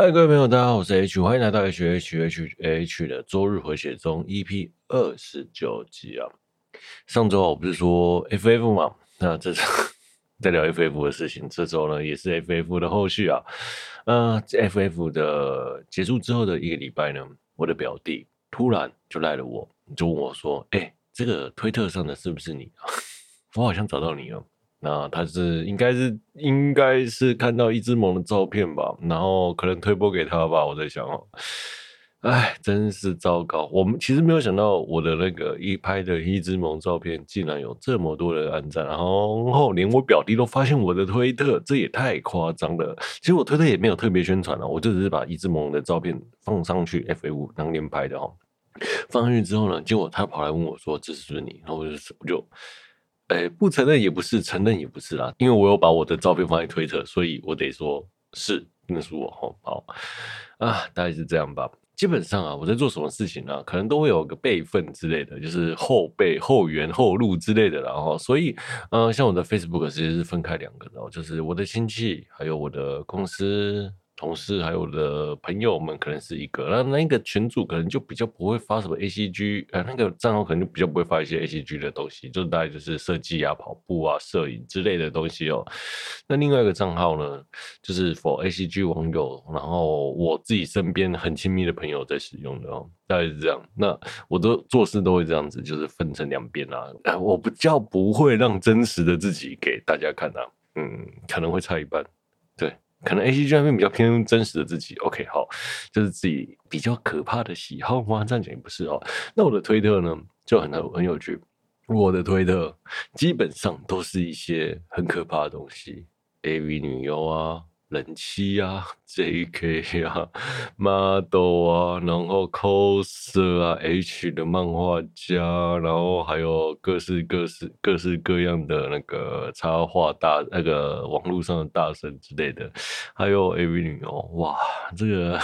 嗨，各位朋友，大家好，我是 H，欢迎来到 H H H H 的周日回血中 EP 二十九集啊。上周我不是说 FF 嘛，那这周在聊 FF 的事情，这周呢也是 FF 的后续啊。呃，FF 的结束之后的一个礼拜呢，我的表弟突然就赖了我，就问我说：“哎、这个推特上的是不是你？我好像找到你了。”那他是应该是应该是看到一只萌的照片吧，然后可能推播给他吧。我在想哦，哎，真是糟糕。我们其实没有想到我的那个一拍的一只萌照片，竟然有这么多人按赞，然后连我表弟都发现我的推特，这也太夸张了。其实我推特也没有特别宣传啊，我就只是把一只萌的照片放上去，F A 五当年拍的哦。放上去之后呢，结果他跑来问我说：“这是不是你？”然后我就我就。哎，不承认也不是，承认也不是啦，因为我有把我的照片放在推特，所以我得说是，那是我吼，好啊，大概是这样吧。基本上啊，我在做什么事情呢、啊？可能都会有个备份之类的，就是后备、后援、后路之类的，然后所以，嗯，像我的 Facebook 其实是分开两个的，就是我的亲戚还有我的公司。同事还有我的朋友们可能是一个，那那个群主可能就比较不会发什么 ACG，呃，那个账号可能就比较不会发一些 ACG 的东西，就大概就是设计啊、跑步啊、摄影之类的东西哦。那另外一个账号呢，就是 for ACG 网友，然后我自己身边很亲密的朋友在使用的哦，大概是这样。那我都做事都会这样子，就是分成两边啊。我不叫不会让真实的自己给大家看啊，嗯，可能会差一半，可能 A C G 那边比较偏真实的自己，OK，好，就是自己比较可怕的喜好吗？这样讲也不是哦。那我的推特呢，就很很有趣。我的推特基本上都是一些很可怕的东西，AV 女优啊。人妻啊，JK 啊，model 啊，然后 coser 啊，H 的漫画家，然后还有各式各式各式各样的那个插画大那个网络上的大神之类的，还有 AV 女哦，哇，这个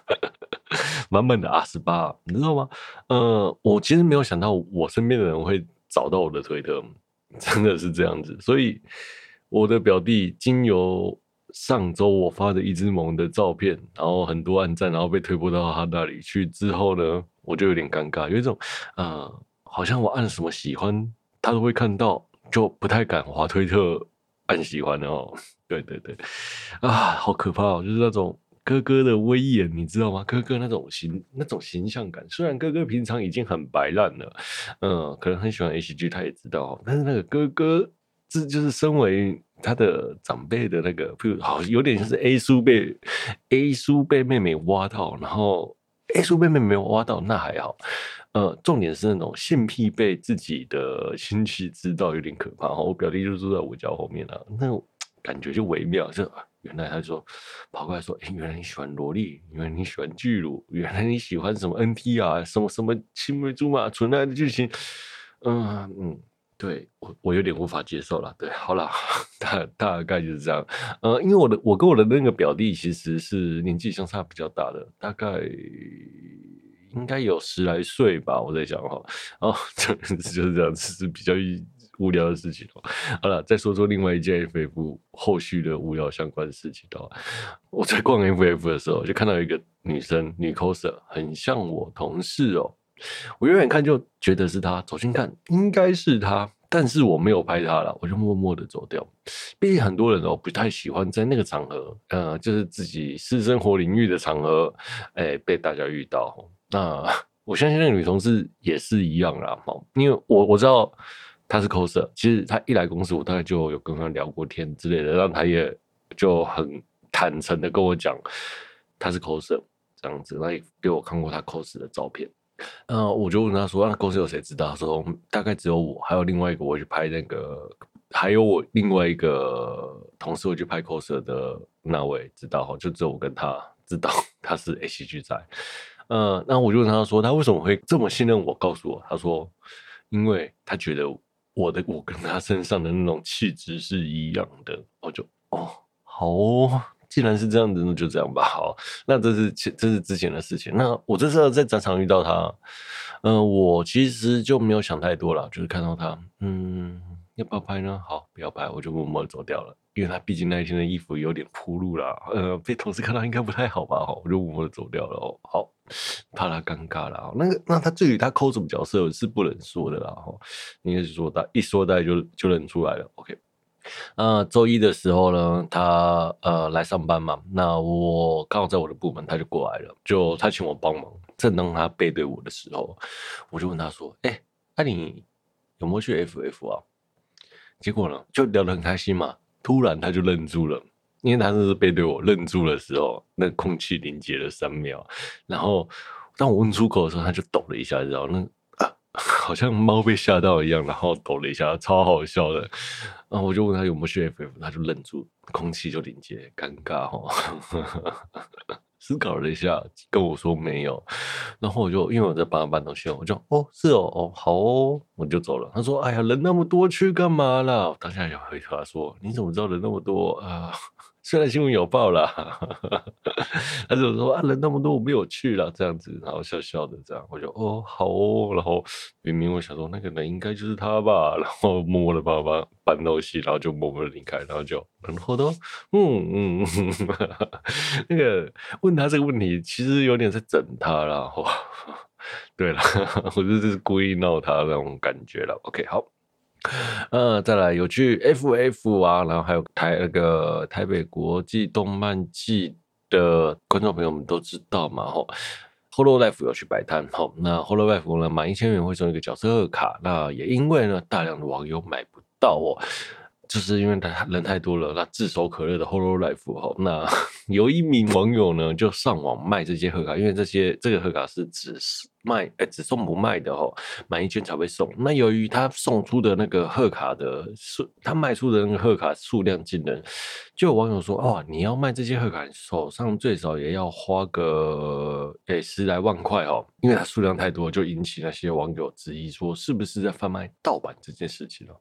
满满的 R18，你知道吗？呃，我其实没有想到我身边的人会找到我的推特，真的是这样子，所以我的表弟经由。上周我发的一只萌的照片，然后很多暗赞，然后被推播到他那里去之后呢，我就有点尴尬，有一种呃，好像我按什么喜欢，他都会看到，就不太敢滑推特按喜欢哦。对对对，啊，好可怕哦，就是那种哥哥的威严，你知道吗？哥哥那种形那种形象感，虽然哥哥平常已经很白烂了，嗯，可能很喜欢 A G，他也知道，但是那个哥哥。这就是身为他的长辈的那个，譬如好有点像是 A 叔被 A 叔被妹妹挖到，然后 A 叔被妹妹没有挖到，那还好。呃，重点是那种性癖被自己的亲戚知道，有点可怕。我表弟就住在我家后面啊，那感觉就微妙。就原来他说跑过来说，哎，原来你喜欢萝莉，原来你喜欢巨乳，原来你喜欢什么 NT 啊，什么什么青梅竹马纯爱的剧情。嗯嗯。对我，我有点无法接受了。对，好了，大大概就是这样。呃，因为我的，我跟我的那个表弟其实是年纪相差比较大的，大概应该有十来岁吧。我在想哈，哦，就是 就是这样，这是比较无聊的事情。好了，再说说另外一件 FF 后续的无聊相关的事情。我在逛 FF 的时候，就看到一个女生，女 coser，很像我同事哦。我远远看就觉得是他，走近看应该是他，但是我没有拍他了，我就默默的走掉。毕竟很多人哦不太喜欢在那个场合，呃，就是自己私生活领域的场合，哎、被大家遇到。那我相信那个女同事也是一样啦，因为我我知道她是 coser，其实她一来公司，我大概就有跟她聊过天之类的，让她也就很坦诚的跟我讲她是 coser 这样子，那也给我看过她 cos 的照片。嗯、我就问他说：“那公司有谁知道？”他说：“大概只有我，还有另外一个我去拍那个，还有我另外一个同事我去拍 coser 的那位知道哈，就只有我跟他知道他是 ACG 仔。嗯、那我就问他说：“他为什么会这么信任我？”告诉我，他说：“因为他觉得我的我跟他身上的那种气质是一样的。”我就哦，好哦。既然是这样子，那就这样吧。好，那这是前这是之前的事情。那我这次在展场遇到他，嗯、呃，我其实就没有想太多了，就是看到他，嗯，要不要拍呢？好，不要拍，我就默默走掉了。因为他毕竟那一天的衣服有点铺路了，呃，被同事看到应该不太好吧？好，我就默默的走掉了。哦，好，怕他尴尬了。那个，那他至于他抠什么角色是不能说的啦。哈，应该是说他一说大家就就认出来了。OK，那周一的时候呢，他呃来上班嘛，那我刚好在我的部门，他就过来了，就他请我帮忙。正当他背对我的时候，我就问他说：“哎、那、你有没有去 FF 啊？”结果呢，就聊得很开心嘛。突然他就愣住了，因为他那是背对我愣住的时候，那空气凝结了三秒。然后当我问出口的时候，他就抖了一下，然后那，好像猫被吓到一样，然后抖了一下，超好笑的。然后我就问他有没有去 FF，他就愣住，空气就凝结，尴尬哦。思考了一下，跟我说没有，然后我就因为我在帮他搬东西，我就哦是哦哦好哦，我就走了。他说：“哎呀，人那么多，去干嘛啦？”当下就回答说：“你怎么知道人那么多啊？”虽然新闻有报啦，他就说啊，人那么多，我没有去了，这样子，然后笑笑的这样，我就哦好哦，然后明明我想说那个人应该就是他吧，然后默默的帮他搬东西，然后就默默的离开，然后就然后都嗯嗯，嗯。那个问他这个问题，其实有点在整他了，哦，对了，我就是故意闹他那种感觉了，OK 好。呃，再来有去 FF 啊，然后还有台那个台北国际动漫季的观众朋友们都知道嘛，吼，Hololive 有去摆摊，吼，那 Hololive 呢满一千元会送一个角色二卡，那也因为呢大量的网友买不到哦。就是因为他人太多了，那炙手可热的 Holo Life 哈，那 有一名网友呢就上网卖这些贺卡，因为这些这个贺卡是只卖哎只送不卖的哈，满一圈才会送。那由于他送出的那个贺卡的数，他卖出的那个贺卡数量惊人，就有网友说哦，你要卖这些贺卡，手上最少也要花个诶十来万块哦，因为它数量太多，就引起那些网友质疑说是不是在贩卖盗版这件事情了。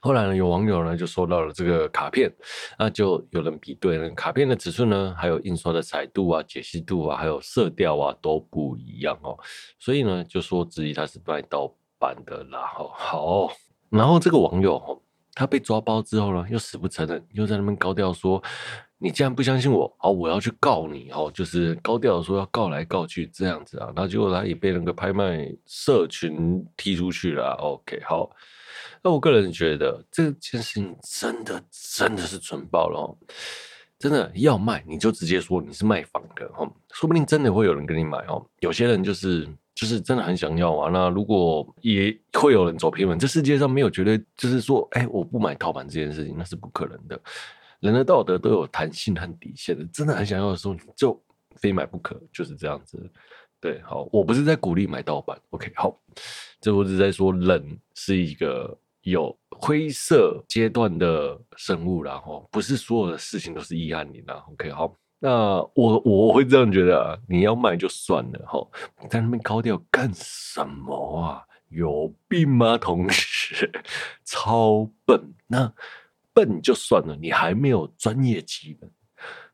后来呢，有网友呢就收到了这个卡片，那就有人比对了卡片的尺寸呢，还有印刷的彩度啊、解析度啊，还有色调啊都不一样哦，所以呢就说质疑他是卖盗版的啦。好，然后这个网友他被抓包之后呢，又死不承认，又在那边高调说：“你既然不相信我，好，我要去告你哦。”就是高调说要告来告去这样子啊，然后结果他也被那个拍卖社群踢出去了。OK，好。那我个人觉得这件事情真的真的是蠢爆了哦！真的要卖你就直接说你是卖房的哦，说不定真的会有人跟你买哦。有些人就是就是真的很想要啊。那如果也会有人走偏门，这世界上没有绝对就是说，哎，我不买盗版这件事情那是不可能的。人的道德都有弹性和底线的，真的很想要的时候你就非买不可，就是这样子。对，好，我不是在鼓励买盗版，OK，好，这我只是在说人是一个。有灰色阶段的生物，然后不是所有的事情都是一案零啦。OK，好，那我我会这样觉得啊，你要卖就算了哈，在那边高调干什么啊？有病吗，同学？超笨，那笨就算了，你还没有专业技能，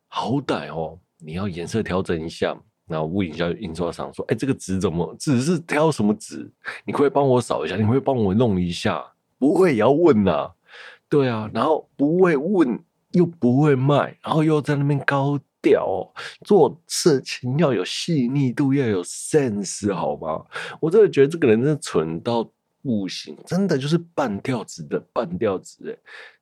好歹哦，你要颜色调整一下，然后问一下印刷厂说，哎，这个纸怎么纸是挑什么纸？你可以帮我扫一下？你可可以帮我弄一下？不会也要问呐、啊，对啊，然后不会问又不会卖，然后又在那边高调做事情要有细腻度，要有 sense，好吗？我真的觉得这个人真的蠢到不行，真的就是半吊子的半吊子，哎，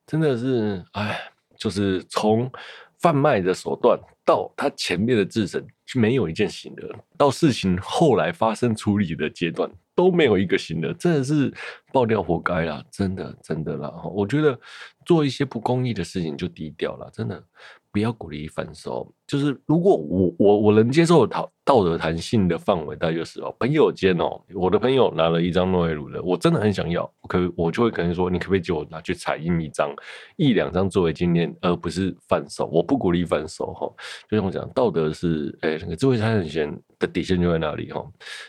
真的是，哎，就是从贩卖的手段到他前面的自身，没有一件行的，到事情后来发生处理的阶段。都没有一个新的，真的是爆料活该啦，真的真的啦。我觉得做一些不公义的事情就低调了，真的不要鼓励反手。就是如果我我我能接受道道德弹性的范围，大概就是哦，朋友间哦，我的朋友拿了一张诺维鲁的，我真的很想要，可我就会可能说，你可不可以借我拿去彩印一张，一两张作为纪念，而不是反手。我不鼓励反手哈，就像我讲，道德是哎，那个智慧财产权的底线就在那里哈，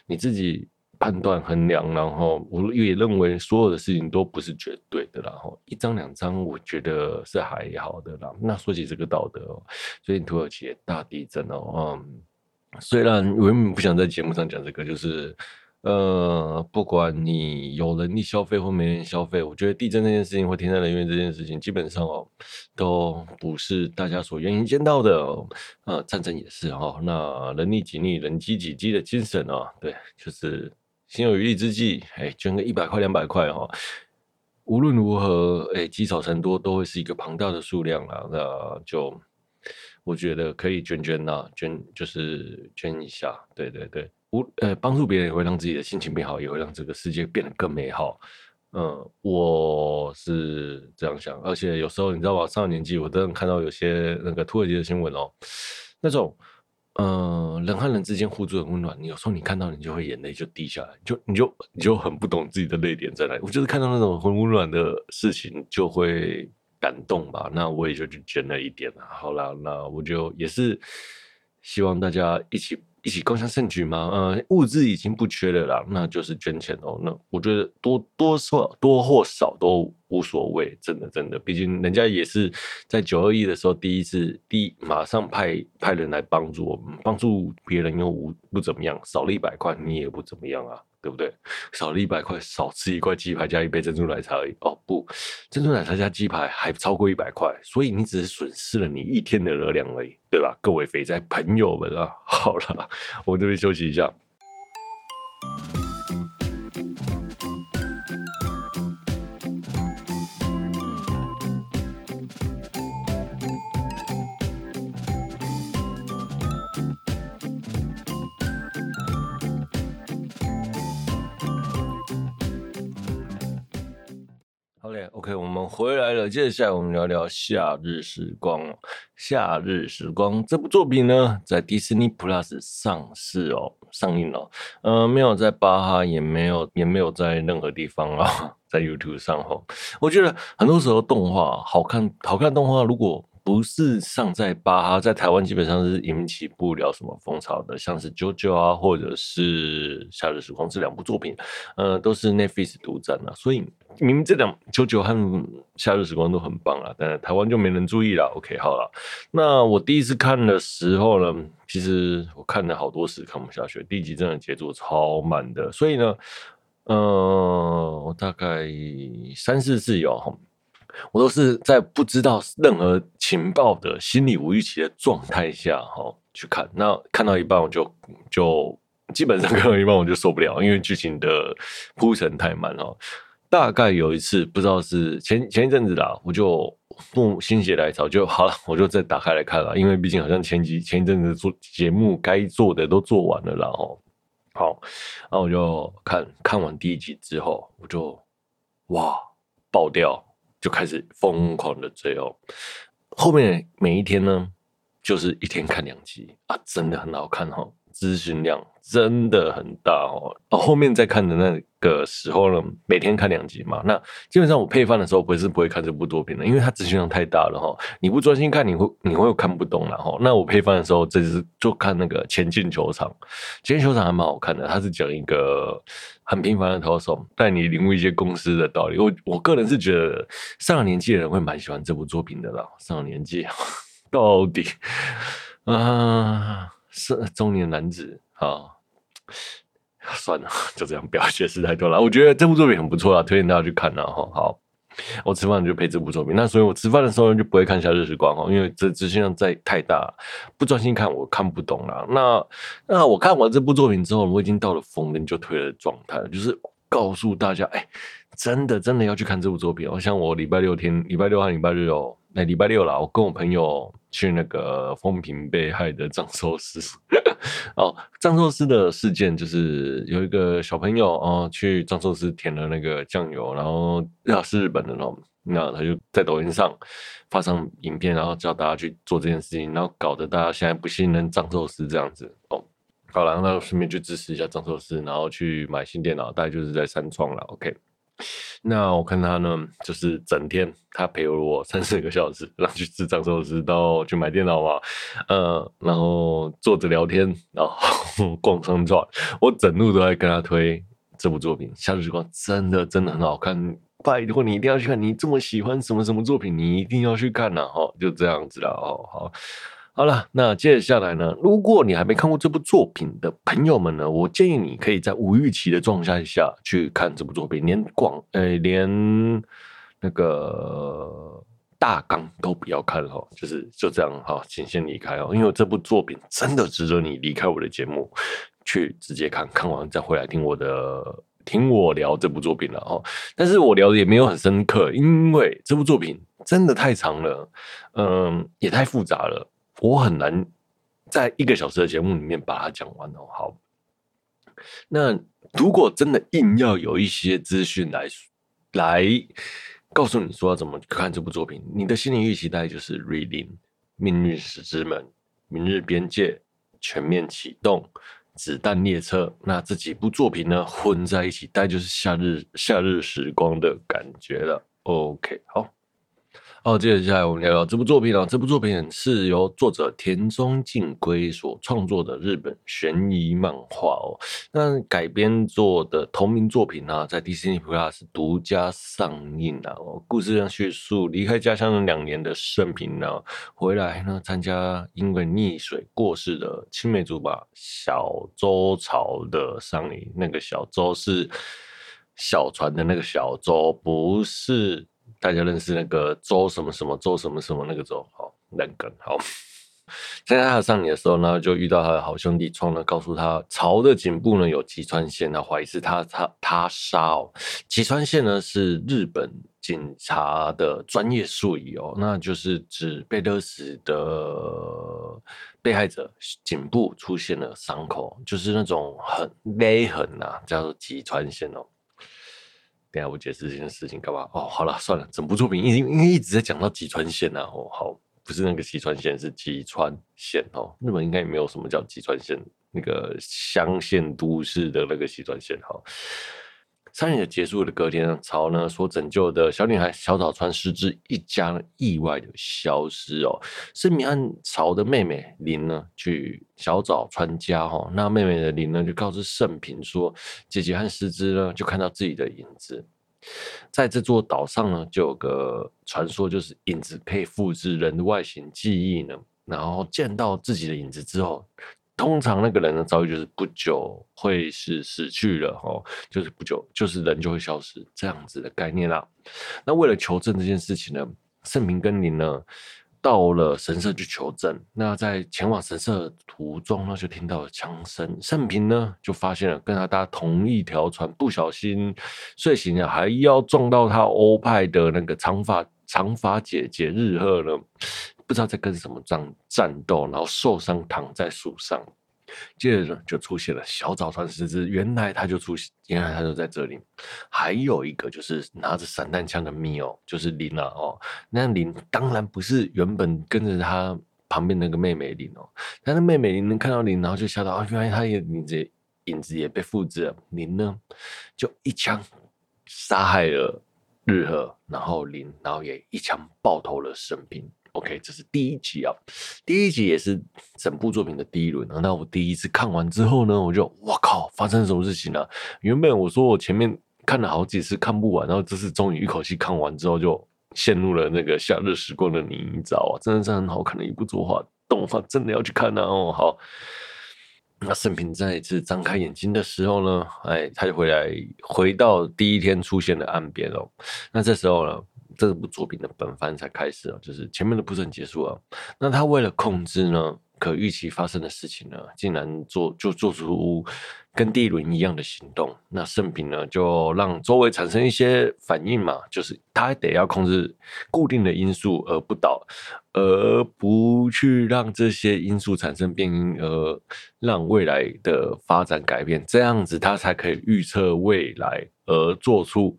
你自己。判断衡量，然后我也认为所有的事情都不是绝对的，然后一张两张，我觉得是还好的啦。那说起这个道德哦，最近土耳其大地震哦，嗯，虽然我原本不想在节目上讲这个，就是呃，不管你有能力消费或没人消费，我觉得地震这件事情或天灾人员这件事情，基本上哦，都不是大家所愿意见到的。呃，战争也是、哦，那人力己力，人饥己饥的精神、哦，对，就是心有余力之际，哎，捐个一百块两百块哈。无论如何，哎，积少成多都会是一个庞大的数量啦。那就我觉得可以捐捐呐，捐就是捐一下。对对对，无呃帮助别人也会让自己的心情变好，也会让这个世界变得更美好。嗯，我是这样想。而且有时候你知道吧，上了年纪，我都能看到有些那个土耳其的新闻哦，那种。嗯，人和人之间互助很温暖。你有时候你看到，你就会眼泪就滴下来，就你就你就很不懂自己的泪点在哪里。我就是看到那种很温暖的事情，就会感动吧。那我也就去捐了一点。好啦，那我就也是希望大家一起。一起共襄盛举嘛？呃，物质已经不缺了啦，那就是捐钱哦。那我觉得多多少多或少都无所谓，真的真的，毕竟人家也是在九二一的时候第一次第一马上派派人来帮助我们，帮助别人又无不怎么样，少了一百块你也不怎么样啊。对不对？少了一百块，少吃一块鸡排加一杯珍珠奶茶而已。哦不，珍珠奶茶加鸡排还超过一百块，所以你只是损失了你一天的热量而已，对吧？各位肥宅朋友们啊，好了，我这边休息一下。接下来我们聊聊《夏日时光》。《夏日时光》这部作品呢，在迪士尼 Plus 上市哦，上映了。呃，没有在巴哈，也没有，也没有在任何地方啊，在 YouTube 上哦。我觉得很多时候动画好看，好看动画如果。不是上在巴哈，在台湾基本上是引起不了什么风潮的，像是《JoJo》啊，或者是《夏日时光》这两部作品，呃，都是 Netflix 独占啊。所以明明这两《JoJo》和《夏日时光》都很棒啊，但是台湾就没人注意了。OK，好了，那我第一次看的时候呢，其实我看了好多次看不下去，第一集真的节奏超慢的，所以呢，呃，我大概三四次有。我都是在不知道任何情报的心理无预期的状态下，哈，去看。那看到一半，我就就基本上看到一半我就受不了，因为剧情的铺陈太慢了。大概有一次，不知道是前前一阵子啦，我就不心血来潮就好了，我就再打开来看了。因为毕竟好像前几前一阵子做节目该做的都做完了啦，哈。好，然后我就看看完第一集之后，我就哇爆掉。就开始疯狂的追哦，后面每一天呢，就是一天看两集啊，真的很好看哦，资讯量真的很大哦。后面再看的那个时候呢，每天看两集嘛，那基本上我配饭的时候不是不会看这部作品的，因为它资讯量太大了哈，你不专心看，你会你会看不懂了哈。那我配饭的时候，这是就看那个前进球场，前进球场还蛮好看的，它是讲一个。很平凡的投手带你领悟一些公司的道理。我我个人是觉得上了年纪的人会蛮喜欢这部作品的啦。上了年纪 到底啊，是中年男子啊，算了，就这样，不要解释太多了。我觉得这部作品很不错啊，推荐大家去看啊。哈。好。我吃饭就配这部作品，那所以我吃饭的时候就不会看《夏日时光》哦，因为这资讯量在太大，不专心看我看不懂了。那那我看完这部作品之后，我已经到了逢人就推的状态了，就是告诉大家，哎，真的真的要去看这部作品哦。像我礼拜六天、礼拜六和礼拜日哦，那礼拜六啦，我跟我朋友去那个风评被害的藏寿司。哦，藏寿司的事件就是有一个小朋友哦，去藏寿司填了那个酱油，然后那是日本的哦，那他就在抖音上发上影片，然后叫大家去做这件事情，然后搞得大家现在不信任藏寿司这样子哦。好了，那顺便去支持一下藏寿司，然后去买新电脑，大概就是在三创了。OK。那我看他呢，就是整天他陪了我三四个小时，然后去吃藏寿司，到去买电脑嘛，呃，然后坐着聊天，然后 逛商场，我整路都在跟他推这部作品《夏日时光》，真的真的很好看，拜托你一定要去看，你这么喜欢什么什么作品，你一定要去看呐，哈，就这样子了，哦，好，好了，那接下来呢，如果你还没看过这部作品的朋友们呢，我建议你可以在无预期的状态下去看这部作品，连广呃连那个大纲都不要看哦，就是就这样哈，请先离开哦，因为这部作品真的值得你离开我的节目去直接看，看完再回来听我的听我聊这部作品了哦。但是我聊的也没有很深刻，因为这部作品真的太长了，嗯，也太复杂了。我很难在一个小时的节目里面把它讲完哦。好，那如果真的硬要有一些资讯来来告诉你说要怎么看这部作品，你的心理预期大概就是《瑞林》《命运石之门》《明日边界》《全面启动》《子弹列车》，那这几部作品呢混在一起，大概就是夏日夏日时光的感觉了。OK，好。好，接着下来我们聊聊这部作品啊。这部作品是由作者田中靖规所创作的日本悬疑漫画哦。那改编做的同名作品呢，在 Disney Plus 独家上映了哦。故事上叙述离开家乡两年的盛平呢，回来呢参加因为溺水过世的青梅竹马小周朝的丧礼。那个小周是小船的那个小周，不是。大家认识那个周什么什么周什么什么那个周，好，那个好。在他上礼的时候呢，就遇到他的好兄弟创呢，告诉他曹的颈部呢有吉川线，他怀疑是他他他杀哦。吉川线呢是日本警察的专业术语哦，那就是指被勒死的被害者颈部出现了伤口，就是那种很勒痕呐、啊，叫做吉川线哦。等下我解释这件事情干嘛？哦，好了，算了，整部作品因为一直在讲到吉川县啊。哦，好，不是那个吉川县，是吉川县哦。日本应该也没有什么叫吉川县，那个乡县都市的那个吉川县。好，三年的结束的隔天，朝呢所拯救的小女孩小早川诗织一家意外的消失哦。胜平和朝的妹妹林呢去小早川家哈，那妹妹的林呢就告诉胜平说，姐姐和诗织呢就看到自己的影子，在这座岛上呢就有个传说，就是影子可以复制人的外形记忆呢，然后见到自己的影子之后。通常那个人的遭遇就是不久会是死去了哦，就是不久就是人就会消失这样子的概念啦。那为了求证这件事情呢，盛平跟您呢到了神社去求证。那在前往神社途中呢，就听到了枪声。盛平呢就发现了跟他搭同一条船，不小心睡醒了，还要撞到他欧派的那个长发长发姐姐日贺呢。不知道在跟什么战战斗，然后受伤躺在树上，接着呢就出现了小早川诗织，原来他就出现，原来他就在这里。还有一个就是拿着散弹枪的密哦，就是林啊哦，那林当然不是原本跟着他旁边那个妹妹林哦，但是妹妹林能看到林，然后就想到啊，原来他也影子影子也被复制了，林呢就一枪杀害了日和，然后林然后也一枪爆头了胜平。OK，这是第一集啊，第一集也是整部作品的第一轮。那我第一次看完之后呢，我就哇靠，发生什么事情了啊？原本我说我前面看了好几次看不完，然后这次终于一口气看完之后，就陷入了那个夏日时光的泥沼啊！真的是很好看的一部作画动画，真的要去看啊！哦，好，那盛平再一次张开眼睛的时候呢，哎，他就回来，回到第一天出现的岸边哦。那这时候呢？这部作品的本番才开始啊，就是前面的铺陈结束了。那他为了控制呢，可预期发生的事情呢，竟然做就做出跟第一轮一样的行动。那胜平呢，就让周围产生一些反应嘛，就是他得要控制固定的因素而不倒，而不去让这些因素产生变因，而让未来的发展改变。这样子他才可以预测未来，而做出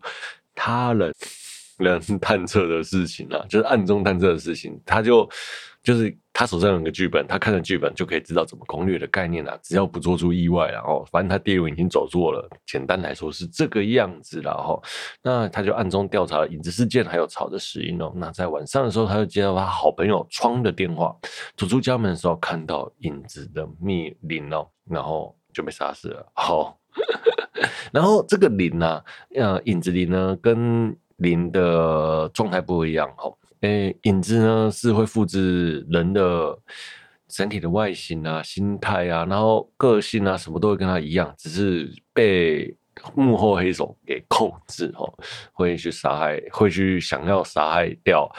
他人。人 探测的事情啊，就是暗中探测的事情，他就就是他手上有个剧本，他看了剧本就可以知道怎么攻略的概念啊，只要不做出意外，然后反正他第一轮已经走错了，简单来说是这个样子，然后那他就暗中调查了影子事件还有草的死因哦。那在晚上的时候，他就接到他好朋友窗的电话，走出家门的时候看到影子的密林哦，然后就被杀死了。好，然后这个林呢，呃，影子林呢跟林的状态不一样，吼，诶，影子呢是会复制人的整体的外形啊、心态啊，然后个性啊，什么都会跟他一样，只是被幕后黑手给控制哦，会去杀害，会去想要杀害掉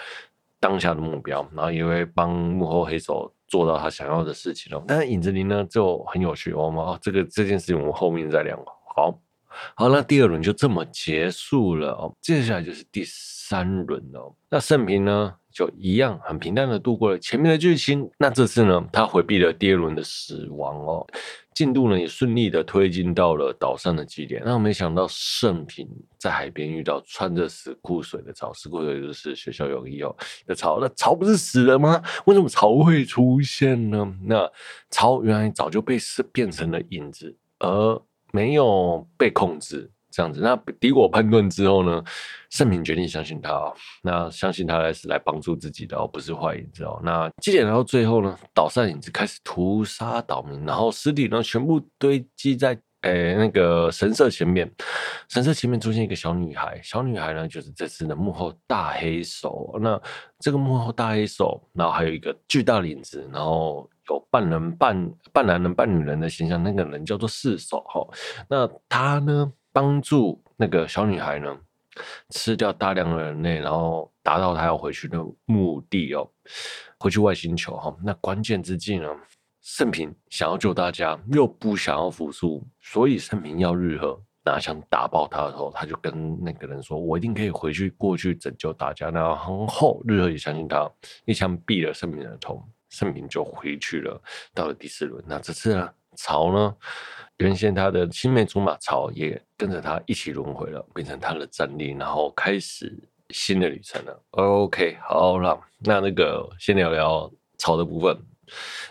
当下的目标，然后也会帮幕后黑手做到他想要的事情哦。但是影子灵呢就很有趣哦，嘛，这个这件事情我们后面再聊。好，好，那第二轮就这么结束了哦，接下来就是第三轮哦。那胜平呢？就一样很平淡的度过了前面的剧情。那这次呢，他回避了第二轮的死亡哦，进度呢也顺利的推进到了岛上的基点。那我没想到胜平在海边遇到穿着死裤水的潮，死裤水就是学校泳衣哦的潮。那潮不是死了吗？为什么潮会出现呢？那潮原来早就被是变成了影子，而没有被控制。这样子，那敌我判断之后呢，盛平决定相信他哦，那相信他来是来帮助自己的哦，不是坏影子哦。那基点到最后呢，岛上影子开始屠杀岛民，然后尸体呢全部堆积在诶、那个神社前面，神社前面出现一个小女孩，小女孩呢就是这次的幕后大黑手。那这个幕后大黑手，然后还有一个巨大的影子，然后有半人半半男人半女人的形象，那个人叫做四手哈。那他呢？帮助那个小女孩呢，吃掉大量的人类，然后达到她要回去的目的哦，回去外星球哈。那关键之际呢，盛平想要救大家，又不想要服输，所以盛平要日和拿枪打爆他的时候，他就跟那个人说：“我一定可以回去过去拯救大家。”然后日和也相信他，一枪毙了盛平的头，盛平就回去了。到了第四轮，那这次呢，曹呢？原先他的青梅竹马曹也跟着他一起轮回了，变成他的战力，然后开始新的旅程了。OK，好了，那那个先聊聊曹的部分。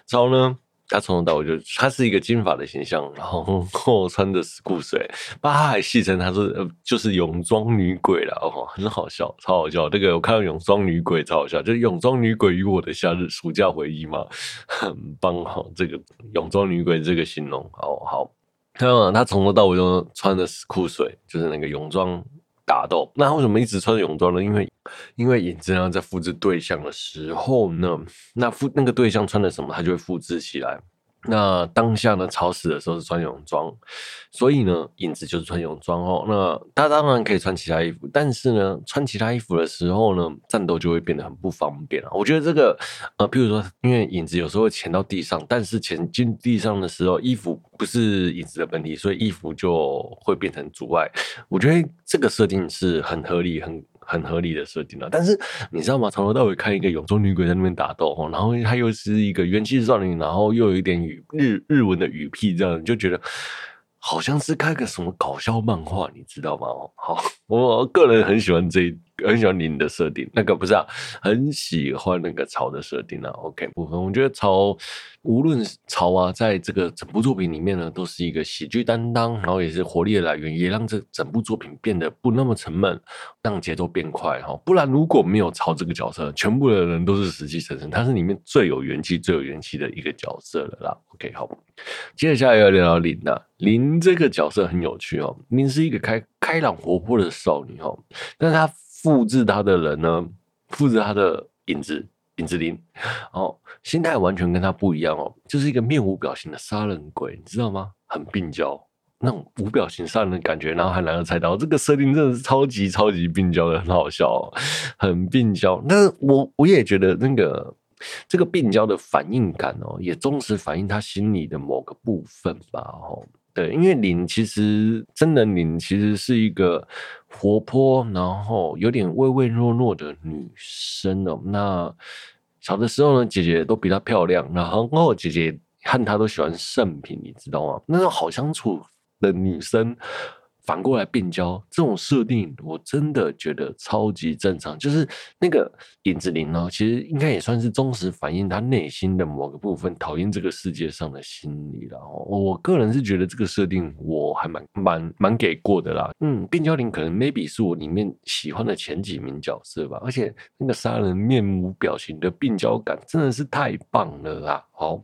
曹呢？他从头到尾就，他是一个金发的形象，然后 穿着死库水，他还戏称他是，就是泳装女鬼了哦，很好笑，超好笑。这个我看到泳装女鬼超好笑，就是泳装女鬼与我的夏日暑假回忆嘛，很棒哈。这个泳装女鬼这个形容，好好。那他从头到尾都穿着 school 水，就是那个泳装。打斗，那为什么一直穿着泳装呢？因为，因为尹正亮在复制对象的时候呢，那复那个对象穿的什么，他就会复制起来。那当下呢，潮死的时候是穿泳装，所以呢，影子就是穿泳装哦。那他当然可以穿其他衣服，但是呢，穿其他衣服的时候呢，战斗就会变得很不方便了。我觉得这个，呃，譬如说，因为影子有时候会潜到地上，但是潜进地上的时候，衣服不是影子的本体，所以衣服就会变成阻碍。我觉得这个设定是很合理，很。很合理的设定了，但是你知道吗？从头到尾看一个永州女鬼在那边打斗，然后她又是一个元气少女，然后又有一点语日日文的语屁，这样你就觉得好像是看个什么搞笑漫画，你知道吗？好，我个人很喜欢这一。很喜欢林的设定，那个不是啊，很喜欢那个曹的设定啊。OK，部分我觉得曹无论曹啊，在这个整部作品里面呢，都是一个喜剧担当，然后也是活力的来源，也让这整部作品变得不那么沉闷，让节奏变快哈。不然如果没有曹这个角色，全部的人都是死气沉沉，他是里面最有元气、最有元气的一个角色了啦。OK，好，接下来要聊聊林啊，林这个角色很有趣哦，林是一个开开朗活泼的少女哦，但是她。复制他的人呢？复制他的影子，影子灵，哦，心态完全跟他不一样哦，就是一个面无表情的杀人鬼，你知道吗？很病娇，那种无表情杀人的感觉，然后还难得猜到，这个设定真的是超级超级病娇的，很好笑哦，很病娇。但我我也觉得那个这个病娇的反应感哦，也忠实反映他心里的某个部分吧，哦。对，因为您其实真的您其实是一个活泼，然后有点唯唯诺诺的女生哦。那小的时候呢，姐姐都比她漂亮，然后姐姐和她都喜欢圣品，你知道吗？那种好相处的女生。反过来变焦这种设定，我真的觉得超级正常。就是那个影子灵呢，其实应该也算是忠实反映他内心的某个部分，讨厌这个世界上的心理了。我个人是觉得这个设定我还蛮蛮蛮给过的啦。嗯，变焦灵可能 maybe 是我里面喜欢的前几名角色吧。而且那个杀人面无表情的病娇感真的是太棒了啦。好。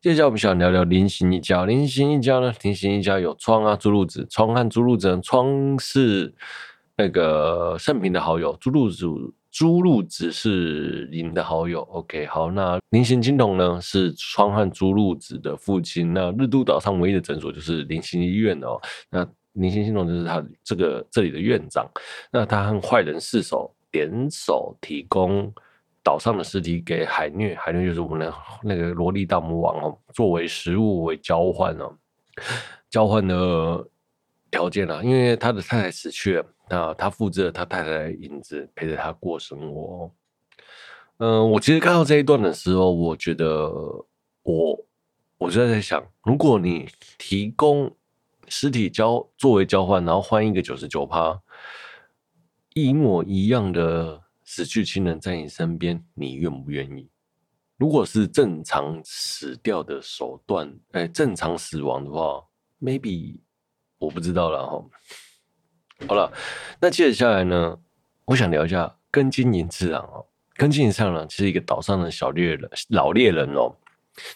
接下来我们想聊聊林行一家。林行一家呢？林行一家有窗啊，朱露子。窗和朱露子，窗是那个盛平的好友，朱露子朱露子是您的好友，OK，好，那菱形青铜呢是窗和朱露子的父亲，那日都岛上唯一的诊所就是菱形医院哦，那菱形青铜就是他这个这里的院长，那他和坏人四手联手提供岛上的尸体给海虐，海虐就是我们的那个萝莉大魔王哦，作为食物为交换哦，交换的条件啊，因为他的太太死去了。那他复制了他太太的影子，陪着他过生活。嗯，我其实看到这一段的时候，我觉得我我就在想，如果你提供尸体交作为交换，然后换一个九十九趴一模一样的死去亲人在你身边，你愿不愿意？如果是正常死掉的手段，哎、正常死亡的话，maybe 我不知道了哈。好了，那接着下来呢，我想聊一下根金银次郎哦。根金银次郎，其实一个岛上的小猎人、老猎人哦，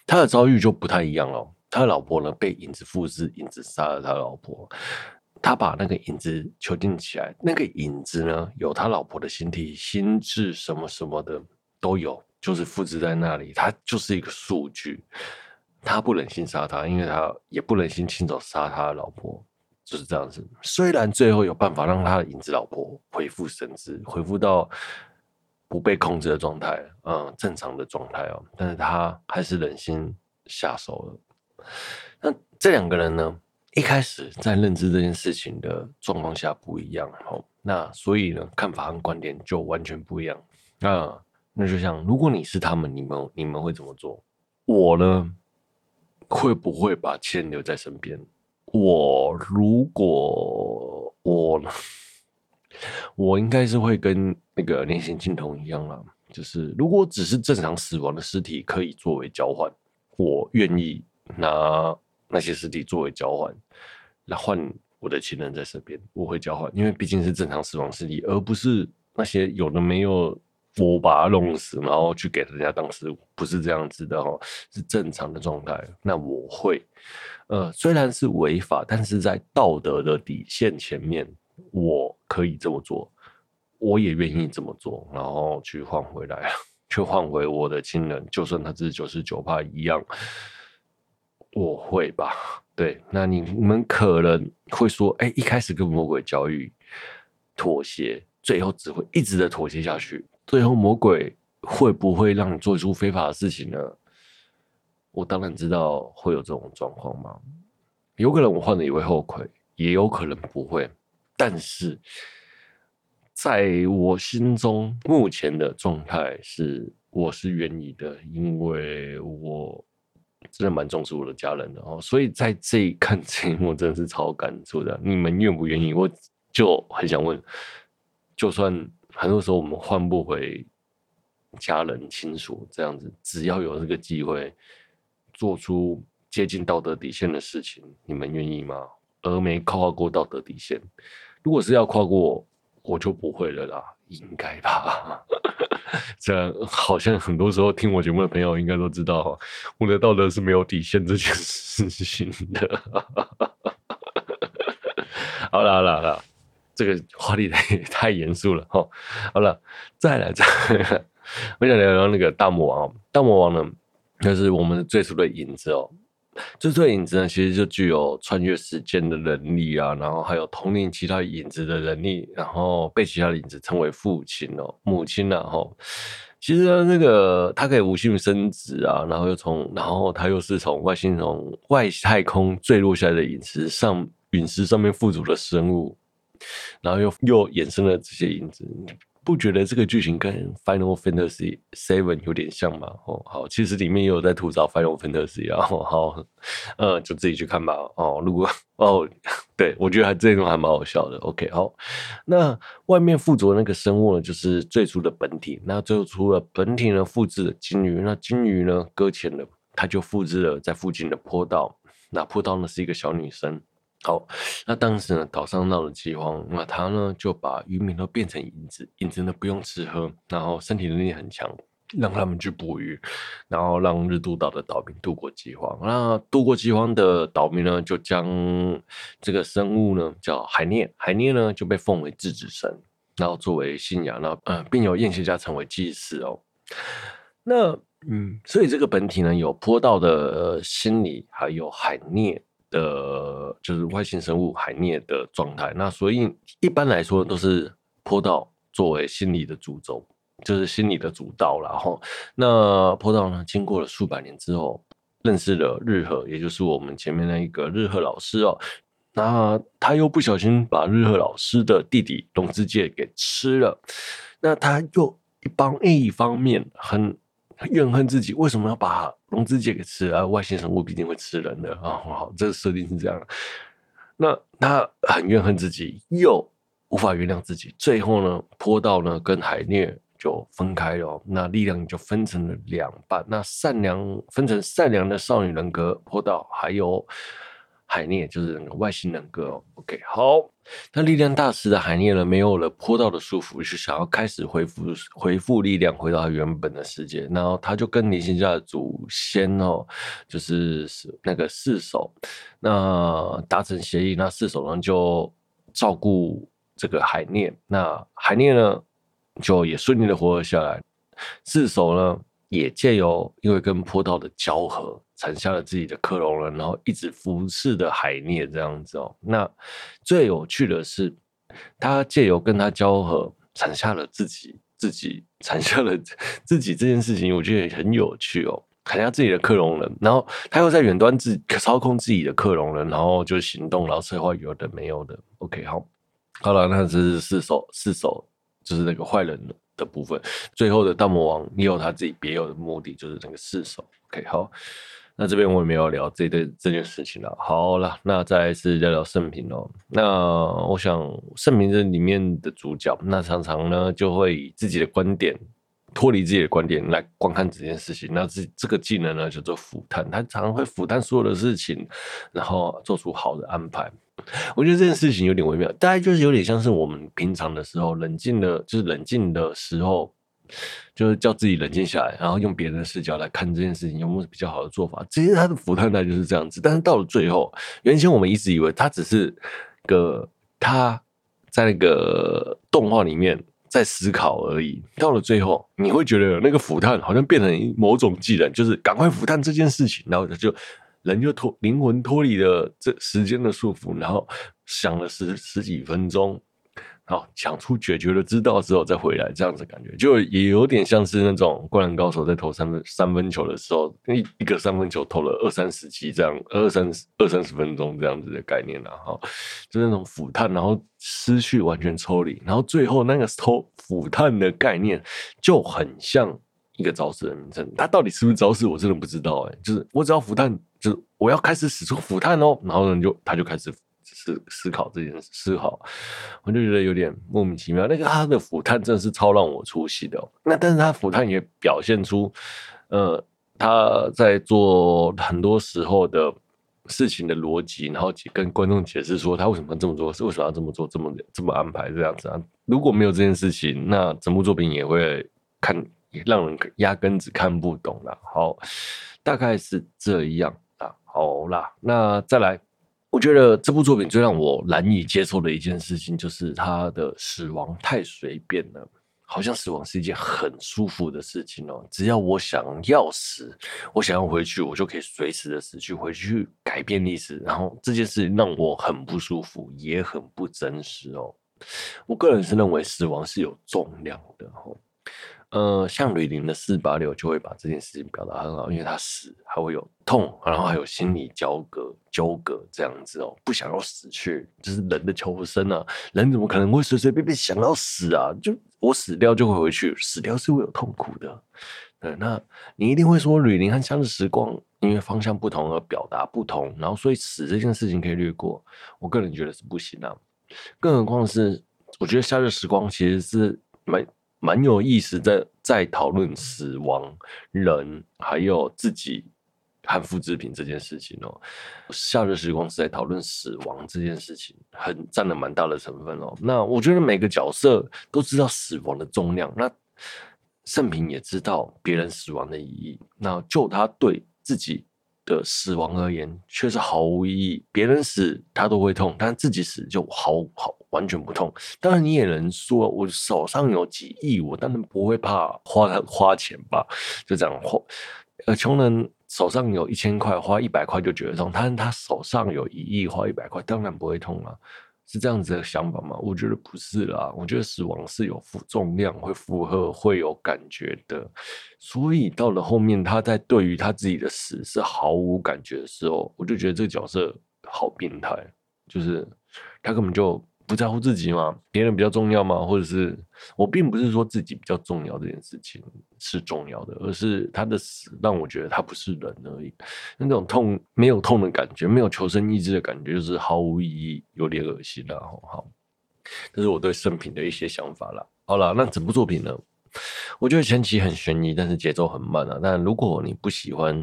他的遭遇就不太一样哦。他的老婆呢被影子复制，影子杀了他老婆，他把那个影子囚禁起来，那个影子呢有他老婆的形体、心智什么什么的都有，就是复制在那里，他就是一个数据。他不忍心杀他，因为他也不忍心亲手杀他的老婆。就是这样子，虽然最后有办法让他的影子老婆恢复神智，恢复到不被控制的状态，嗯，正常的状态哦，但是他还是忍心下手了。那这两个人呢，一开始在认知这件事情的状况下不一样，哦，那所以呢，看法和观点就完全不一样。那那就像，如果你是他们，你们你们会怎么做？我呢，会不会把钱留在身边？我如果我，我应该是会跟那个菱形青铜一样啦，就是如果只是正常死亡的尸体可以作为交换，我愿意拿那些尸体作为交换来换我的亲人在身边，我会交换，因为毕竟是正常死亡尸体，而不是那些有的没有。我把他弄死，然后去给人家当食物，不是这样子的哦，是正常的状态。那我会，呃，虽然是违法，但是在道德的底线前面，我可以这么做，我也愿意这么做，然后去换回来，去换回我的亲人，就算他只是九十九趴一样，我会吧？对，那你们可能会说，哎，一开始跟魔鬼交易妥协，最后只会一直的妥协下去。最后，魔鬼会不会让你做出非法的事情呢？我当然知道会有这种状况嘛。有可能我换了也会后悔，也有可能不会。但是，在我心中，目前的状态是，我是愿意的，因为我真的蛮重视我的家人的哦。所以在这一看这一幕，真的是超感触的。你们愿不愿意？我就很想问，就算。很多时候我们换不回家人亲属这样子，只要有这个机会做出接近道德底线的事情，你们愿意吗？而没跨过道德底线，如果是要跨过，我就不会了啦，应该吧？这好像很多时候听我节目的朋友应该都知道，我的道德是没有底线这件事情的。好了好了好了。这个话题太太严肃了哈，好了，再来再来，我想聊聊那个大魔王。大魔王呢，就是我们最初的影子哦。最初的影子呢，其实就具有穿越时间的能力啊，然后还有统领其他影子的能力，然后被其他的影子称为父亲哦、母亲然后其实，那个他可以无性生殖啊，然后又从，然后他又是从外星从外太空坠落下来的陨石上陨石上面附着的生物。然后又又衍生了这些影子，不觉得这个剧情跟《Final Fantasy Seven》有点像吗？哦，好，其实里面也有在吐槽《Final Fantasy》，然后好，呃，就自己去看吧。哦，如果哦，对我觉得还这种还蛮好笑的。OK，好，那外面附着那个生物呢，就是最初的本体。那最后除了本体呢，复制了鲸鱼。那鲸鱼呢，搁浅了，它就复制了在附近的坡道。那坡道呢，是一个小女生。好，那当时呢，岛上闹了饥荒，那他呢就把渔民都变成影子，影子呢不用吃喝，然后身体能力很强，让他们去捕鱼，然后让日都岛的岛民度过饥荒。那度过饥荒的岛民呢，就将这个生物呢叫海涅，海涅呢就被奉为智子神。然后作为信仰，然后嗯，并由验学家成为祭司哦。那嗯，所以这个本体呢，有波道的心理，还有海涅的，就是外星生物海涅的状态。那所以一般来说都是坡道作为心理的主轴，就是心理的主道。然后那坡道呢，经过了数百年之后，认识了日和，也就是我们前面那一个日和老师哦。那他又不小心把日和老师的弟弟龙之介给吃了。那他又一帮一方面很。怨恨自己为什么要把龙之介给吃了？外星生物必定会吃人的啊！好，这个设定是这样。那他很怨恨自己，又无法原谅自己。最后呢，坡道呢跟海涅就分开了，那力量就分成了两半。那善良分成善良的少女人格坡道，还有。海涅就是那个外星人格，OK，好。那力量大师的海涅呢，没有了坡道的束缚，是想要开始恢复恢复力量，回到原本的世界。然后他就跟林心家的祖先哦，就是那个四手，那达成协议，那四手呢就照顾这个海涅，那海涅呢就也顺利的活了下来。四手呢也借由因为跟坡道的交合。产下了自己的克隆人，然后一直服侍的海涅这样子哦。那最有趣的是，他借由跟他交合，产下了自己，自己产下了自己这件事情，我觉得也很有趣哦。产下自己的克隆人，然后他又在远端自操控自己的克隆人，然后就行动，然后策划有的没有的。OK，好，好了，那这是四手，四手就是那个坏人的部分。最后的大魔王也有他自己别有的目的，就是那个四手。OK，好。那这边我也没有聊这对这件事情了。好了，那再来是聊聊圣平哦。那我想圣平这里面的主角，那常常呢就会以自己的观点脱离自己的观点来观看这件事情。那这这个技能呢叫做俯瞰，他常常会俯瞰所有的事情，然后做出好的安排。我觉得这件事情有点微妙，大概就是有点像是我们平常的时候冷静的，就是冷静的时候。就是叫自己冷静下来，然后用别人的视角来看这件事情有没有比较好的做法。其实他的俯瞰呢就是这样子，但是到了最后，原先我们一直以为他只是个他在那个动画里面在思考而已。到了最后，你会觉得那个俯瞰好像变成某种技能，就是赶快俯瞰这件事情，然后他就人就脱灵魂脱离了这时间的束缚，然后想了十十几分钟。好，讲出决绝的之道之后再回来，这样子感觉就也有点像是那种灌篮高手在投三分三分球的时候，一一个三分球投了二三十记，这样二三十二三十分钟这样子的概念了哈，就是那种俯瞰，然后失去完全抽离，然后最后那个偷俯瞰的概念就很像一个招式的名称，它到底是不是招式我真的不知道哎、就是我只要俯瞰，就是我要开始使出俯瞰哦，然后呢就他就开始。思思考这件事，思考，我就觉得有点莫名其妙。那个他的俯瞰真的是超让我出戏的哦。那但是他俯瞰也表现出，呃，他在做很多时候的事情的逻辑，然后跟观众解释说他为什么这么做，是为什么要这么做，这么这么安排这样子啊。如果没有这件事情，那整部作品也会看也让人压根子看不懂了。好，大概是这样啊。好啦，那再来。我觉得这部作品最让我难以接受的一件事情，就是他的死亡太随便了，好像死亡是一件很舒服的事情哦。只要我想要死，我想要回去，我就可以随时的死去，回去改变历史。然后这件事让我很不舒服，也很不真实哦。我个人是认为死亡是有重量的哦。呃，像吕林的四八六就会把这件事情表达很好，因为他死还会有痛，然后还有心理交割、纠葛这样子哦，不想要死去，这、就是人的求生啊，人怎么可能会随随便便想要死啊？就我死掉就会回去，死掉是会有痛苦的。对，那你一定会说吕林和夏日时光因为方向不同而表达不同，然后所以死这件事情可以略过。我个人觉得是不行啊，更何况是我觉得夏日时光其实是蛮。蛮有意思在，在在讨论死亡、人还有自己和复制品这件事情哦。夏日时光是在讨论死亡这件事情，很占了蛮大的成分哦。那我觉得每个角色都知道死亡的重量，那圣平也知道别人死亡的意义。那就他对自己的死亡而言，却是毫无意义。别人死他都会痛，但自己死就毫毫完全不痛。当然，你也能说，我手上有几亿，我当然不会怕花花钱吧？就这样花。呃，穷人手上有一千块，花一百块就觉得痛。但是他手上有一亿，花一百块当然不会痛了。是这样子的想法吗？我觉得不是啦。我觉得死亡是有负重量，会负荷，会有感觉的。所以到了后面，他在对于他自己的死是毫无感觉的时候，我就觉得这个角色好变态，就是他根本就。不在乎自己吗？别人比较重要吗？或者是我并不是说自己比较重要这件事情是重要的，而是他的死让我觉得他不是人而已。那种痛没有痛的感觉，没有求生意志的感觉，就是毫无意义，有点恶心了。好，这是我对生平的一些想法了。好了，那整部作品呢？我觉得前期很悬疑，但是节奏很慢啊。但如果你不喜欢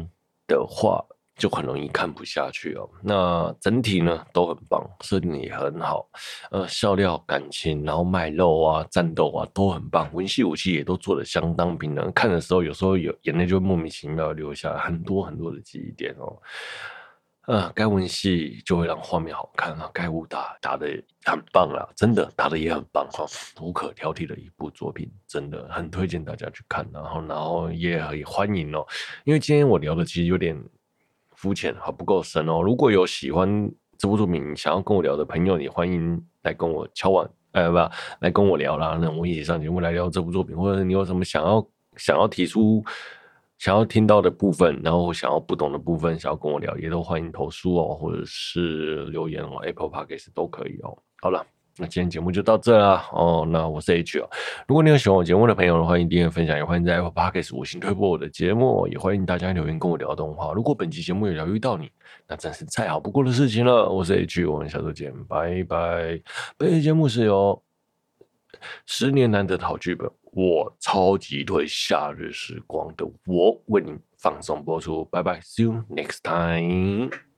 的话，就很容易看不下去哦。那整体呢都很棒，设定也很好，呃，笑料、感情，然后卖肉啊、战斗啊都很棒，文戏武戏也都做得相当平衡。看的时候有时候有眼泪就莫名其妙流下来，很多很多的记忆点哦。呃，该文戏就会让画面好看啊，该武打打得很棒啊，真的打得也很棒哈，无可挑剔的一部作品，真的很推荐大家去看。然后，然后也很欢迎哦，因为今天我聊的其实有点。肤浅还不够深哦。如果有喜欢这部作品想要跟我聊的朋友，也欢迎来跟我敲碗，呃，不，来跟我聊啦。那我一起上节目来聊这部作品，或者你有什么想要想要提出、想要听到的部分，然后想要不懂的部分，想要跟我聊，也都欢迎投诉哦，或者是留言哦，Apple Podcast 都可以哦。好了。那今天节目就到这啦哦。那我是 H 哦。如果你有喜欢我节目的朋友，欢迎订阅分享，也欢迎在 Apple Podcast 五星推播我的节目，也欢迎大家留言跟我聊动画。如果本期节目有疗愈到你，那真是再好不过的事情了。我是 H，我们下周见，拜拜。本期节目是由十年难得的好剧本，我超级推夏日时光的我为您放送播出。拜拜，See you next time。